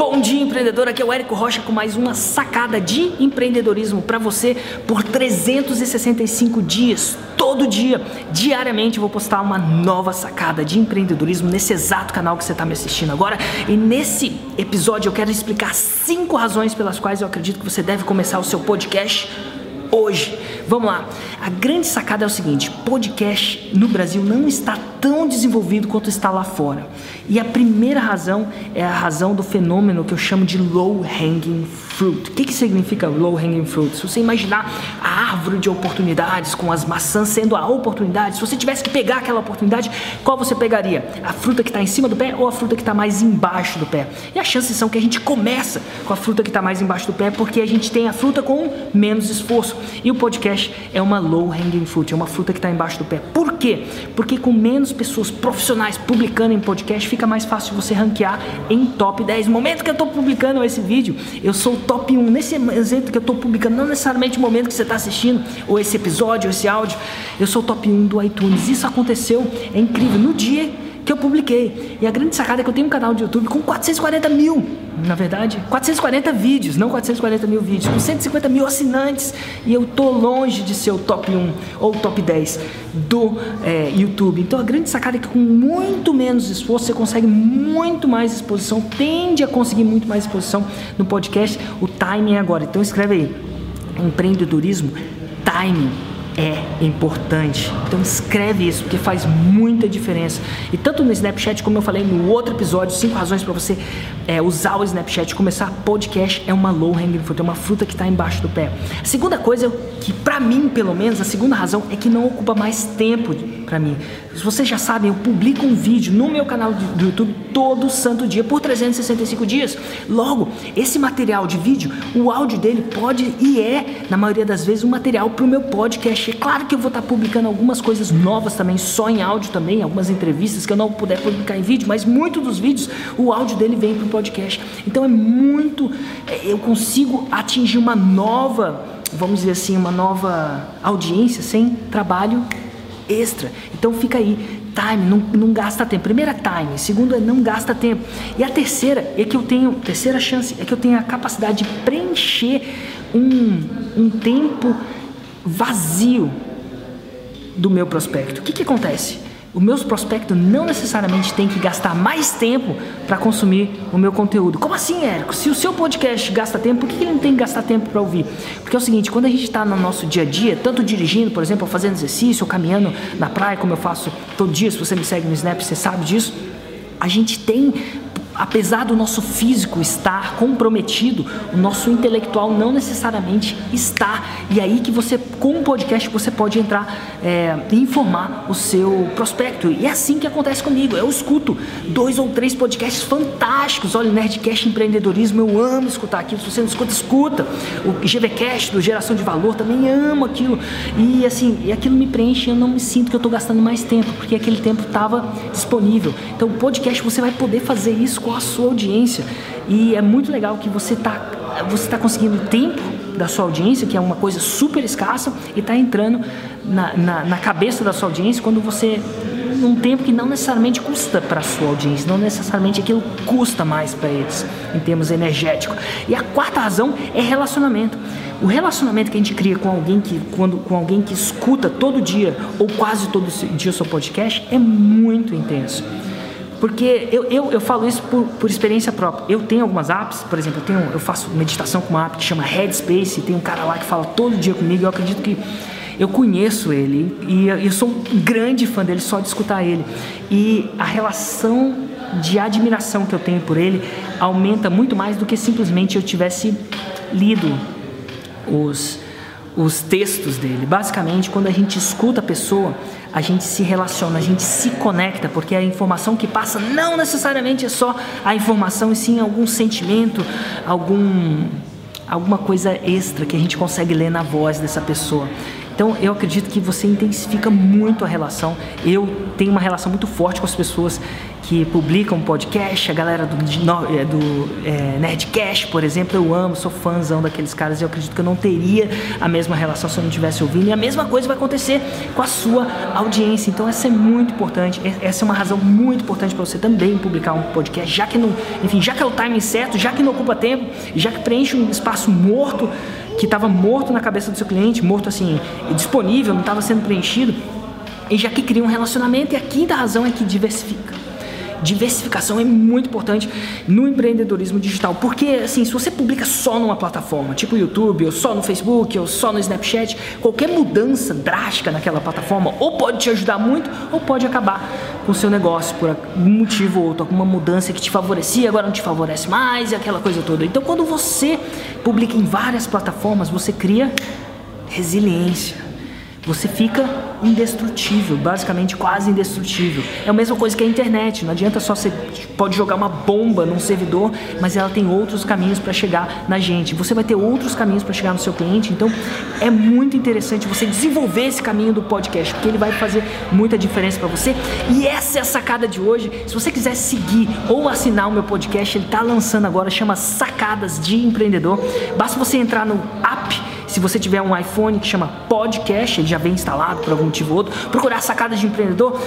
Bom dia, empreendedor. Aqui é o Érico Rocha com mais uma sacada de empreendedorismo para você por 365 dias, todo dia, diariamente. Eu vou postar uma nova sacada de empreendedorismo nesse exato canal que você está me assistindo agora. E nesse episódio eu quero explicar cinco razões pelas quais eu acredito que você deve começar o seu podcast hoje. Vamos lá. A grande sacada é o seguinte: podcast no Brasil não está tão desenvolvido quanto está lá fora. E a primeira razão é a razão do fenômeno que eu chamo de low hanging fruit. O que, que significa low hanging fruit? Se você imaginar a árvore de oportunidades com as maçãs sendo a oportunidade, se você tivesse que pegar aquela oportunidade, qual você pegaria? A fruta que está em cima do pé ou a fruta que está mais embaixo do pé? E as chances são que a gente começa com a fruta que está mais embaixo do pé porque a gente tem a fruta com menos esforço. E o podcast é uma low hanging fruit, é uma fruta que está embaixo do pé. Por quê? Porque com menos pessoas profissionais publicando em podcast, fica mais fácil você ranquear em top 10. No momento que eu estou publicando esse vídeo, eu sou top 1. Nesse exemplo que eu estou publicando, não necessariamente no momento que você está assistindo, ou esse episódio, ou esse áudio, eu sou top 1 do iTunes. Isso aconteceu, é incrível. No dia que eu publiquei. E a grande sacada é que eu tenho um canal de YouTube com 440 mil, na verdade, 440 vídeos, não 440 mil vídeos, com 150 mil assinantes. E eu tô longe de ser o top 1 ou top 10 do é, YouTube. Então a grande sacada é que com muito menos esforço você consegue muito mais exposição, tende a conseguir muito mais exposição no podcast. O timing é agora. Então escreve aí: empreendedorismo, timing é importante. Então escreve isso, porque faz muita diferença. E tanto no Snapchat, como eu falei no outro episódio, cinco razões para você é, usar o Snapchat, começar podcast é uma low hanging fruit, é uma fruta que está embaixo do pé. A segunda coisa que para mim, pelo menos, a segunda razão é que não ocupa mais tempo para mim. Se vocês já sabem, eu publico um vídeo no meu canal do YouTube todo santo dia por 365 dias. Logo, esse material de vídeo, o áudio dele pode e é, na maioria das vezes, um material para o meu podcast. É claro que eu vou estar tá publicando algumas coisas novas também, só em áudio também, algumas entrevistas que eu não puder publicar em vídeo, mas muitos dos vídeos, o áudio dele vem para o podcast. Então é muito, é, eu consigo atingir uma nova, vamos dizer assim, uma nova audiência sem trabalho extra. Então fica aí, time, não, não gasta tempo. Primeira, time. Segundo, é não gasta tempo. E a terceira é que eu tenho, terceira chance, é que eu tenho a capacidade de preencher um, um tempo vazio do meu prospecto. O que, que acontece? Os meus prospectos não necessariamente têm que gastar mais tempo para consumir o meu conteúdo. Como assim, Érico? Se o seu podcast gasta tempo, por que ele não tem que gastar tempo para ouvir? Porque é o seguinte, quando a gente está no nosso dia a dia, tanto dirigindo, por exemplo, fazendo exercício, ou caminhando na praia, como eu faço todo dia, se você me segue no Snap, você sabe disso, a gente tem apesar do nosso físico estar comprometido, o nosso intelectual não necessariamente está. E aí que você, com o podcast, você pode entrar é, e informar o seu prospecto. E é assim que acontece comigo. Eu escuto dois ou três podcasts fantásticos. Olha, Nerdcast Empreendedorismo, eu amo escutar aquilo. Se você não escuta, escuta. O GVCast do Geração de Valor, também amo aquilo. E assim, e aquilo me preenche. Eu não me sinto que eu estou gastando mais tempo, porque aquele tempo estava disponível. Então, o podcast você vai poder fazer isso com com a sua audiência. E é muito legal que você está você tá conseguindo tempo da sua audiência, que é uma coisa super escassa, e está entrando na, na, na, cabeça da sua audiência quando você. num tempo que não necessariamente custa para a sua audiência, não necessariamente aquilo custa mais para eles, em termos energéticos. E a quarta razão é relacionamento. O relacionamento que a gente cria com alguém que, quando, com alguém que escuta todo dia ou quase todo dia o seu podcast é muito intenso. Porque eu, eu, eu falo isso por, por experiência própria. Eu tenho algumas apps, por exemplo, eu, tenho, eu faço meditação com uma app que chama Headspace, tem um cara lá que fala todo dia comigo, eu acredito que eu conheço ele e eu sou um grande fã dele só de escutar ele. E a relação de admiração que eu tenho por ele aumenta muito mais do que simplesmente eu tivesse lido os, os textos dele. Basicamente, quando a gente escuta a pessoa, a gente se relaciona, a gente se conecta, porque a informação que passa não necessariamente é só a informação, e sim algum sentimento, algum alguma coisa extra que a gente consegue ler na voz dessa pessoa. Então eu acredito que você intensifica muito a relação. Eu tenho uma relação muito forte com as pessoas que publicam podcast, a galera do, é, do é, Nerdcast, por exemplo, eu amo, sou fãzão daqueles caras e eu acredito que eu não teria a mesma relação se eu não tivesse ouvindo. E a mesma coisa vai acontecer com a sua audiência. Então essa é muito importante, essa é uma razão muito importante para você também publicar um podcast, já que não, enfim, já que é o timing certo, já que não ocupa tempo, já que preenche um espaço morto que estava morto na cabeça do seu cliente, morto assim, disponível, não estava sendo preenchido, e já que cria um relacionamento. E a quinta razão é que diversifica diversificação é muito importante no empreendedorismo digital. Porque, assim, se você publica só numa plataforma, tipo YouTube, ou só no Facebook, ou só no Snapchat, qualquer mudança drástica naquela plataforma ou pode te ajudar muito, ou pode acabar com o seu negócio por um motivo ou outro, alguma mudança que te favorecia, agora não te favorece mais e aquela coisa toda. Então, quando você publica em várias plataformas, você cria resiliência você fica indestrutível, basicamente quase indestrutível. É a mesma coisa que a internet, não adianta só você pode jogar uma bomba num servidor, mas ela tem outros caminhos para chegar na gente. Você vai ter outros caminhos para chegar no seu cliente, então é muito interessante você desenvolver esse caminho do podcast, porque ele vai fazer muita diferença para você. E essa é a sacada de hoje. Se você quiser seguir ou assinar o meu podcast, ele está lançando agora, chama Sacadas de Empreendedor. Basta você entrar no app se você tiver um iPhone que chama Podcast, ele já vem instalado por algum motivo ou outro, procurar Sacadas de Empreendedor,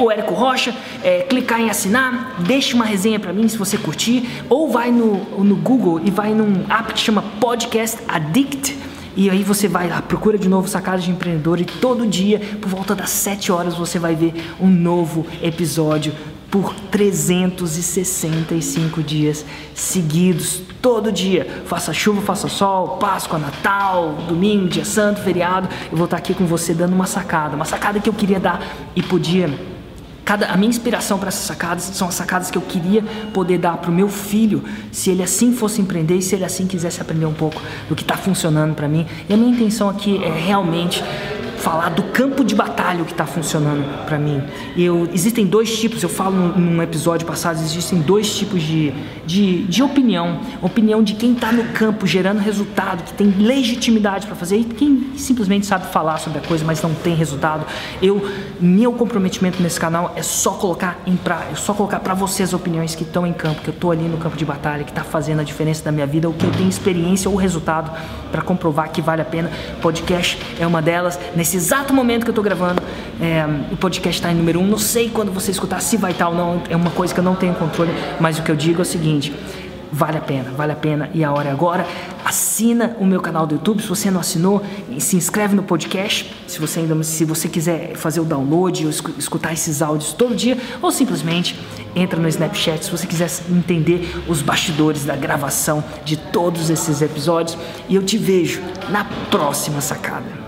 o Érico Rocha, é, clicar em assinar, deixe uma resenha para mim se você curtir, ou vai no, no Google e vai num app que chama Podcast Addict. E aí você vai lá, procura de novo Sacadas de Empreendedor e todo dia, por volta das 7 horas, você vai ver um novo episódio por 365 dias seguidos, todo dia. Faça chuva, faça sol, Páscoa, Natal, domingo, dia santo, feriado. Eu vou estar aqui com você dando uma sacada, uma sacada que eu queria dar e podia. Cada, a minha inspiração para essas sacadas são as sacadas que eu queria poder dar para o meu filho, se ele assim fosse empreender e se ele assim quisesse aprender um pouco do que está funcionando para mim. E a minha intenção aqui é realmente falar do campo de batalha que está funcionando para mim. Eu, existem dois tipos, eu falo num, episódio passado, existem dois tipos de, de, de opinião. Opinião de quem está no campo gerando resultado, que tem legitimidade para fazer, e quem simplesmente sabe falar sobre a coisa, mas não tem resultado. Eu, meu comprometimento nesse canal é só colocar em pra, é só colocar para você as opiniões que estão em campo, que eu estou ali no campo de batalha, que está fazendo a diferença da minha vida, o que eu tenho experiência ou resultado para comprovar que vale a pena. Podcast é uma delas. Nesse nesse exato momento que eu estou gravando, é, o podcast está em número 1. Um. Não sei quando você escutar se vai estar ou não, é uma coisa que eu não tenho controle, mas o que eu digo é o seguinte: vale a pena, vale a pena e a hora é agora. Assina o meu canal do YouTube, se você não assinou, se inscreve no podcast, se você ainda se você quiser fazer o download ou escutar esses áudios todo dia, ou simplesmente entra no Snapchat se você quiser entender os bastidores da gravação de todos esses episódios e eu te vejo na próxima sacada.